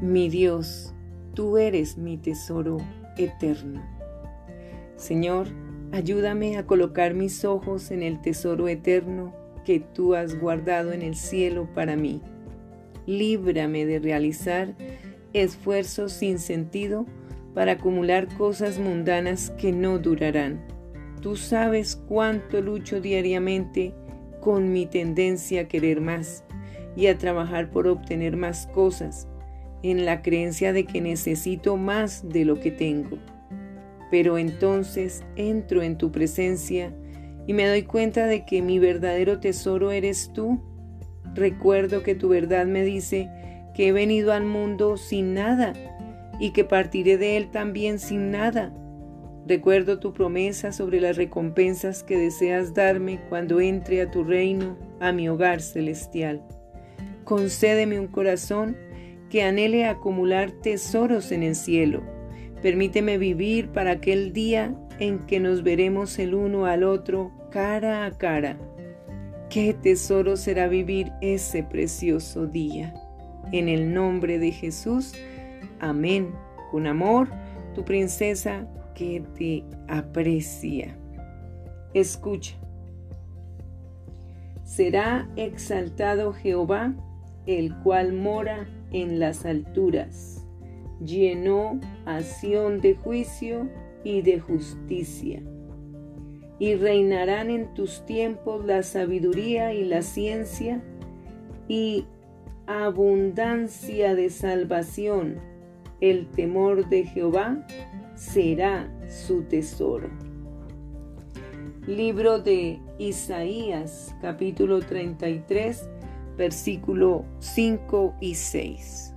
Mi Dios, tú eres mi tesoro eterno. Señor, ayúdame a colocar mis ojos en el tesoro eterno que tú has guardado en el cielo para mí. Líbrame de realizar esfuerzos sin sentido para acumular cosas mundanas que no durarán. Tú sabes cuánto lucho diariamente con mi tendencia a querer más y a trabajar por obtener más cosas, en la creencia de que necesito más de lo que tengo. Pero entonces entro en tu presencia y me doy cuenta de que mi verdadero tesoro eres tú. Recuerdo que tu verdad me dice que he venido al mundo sin nada y que partiré de él también sin nada. Recuerdo tu promesa sobre las recompensas que deseas darme cuando entre a tu reino, a mi hogar celestial. Concédeme un corazón que anhele acumular tesoros en el cielo. Permíteme vivir para aquel día en que nos veremos el uno al otro cara a cara. Qué tesoro será vivir ese precioso día. En el nombre de Jesús, amén. Con amor, tu princesa que te aprecia. Escucha. Será exaltado Jehová, el cual mora en las alturas. Llenó acción de juicio y de justicia. Y reinarán en tus tiempos la sabiduría y la ciencia y abundancia de salvación. El temor de Jehová será su tesoro. Libro de Isaías capítulo 33 versículo 5 y 6.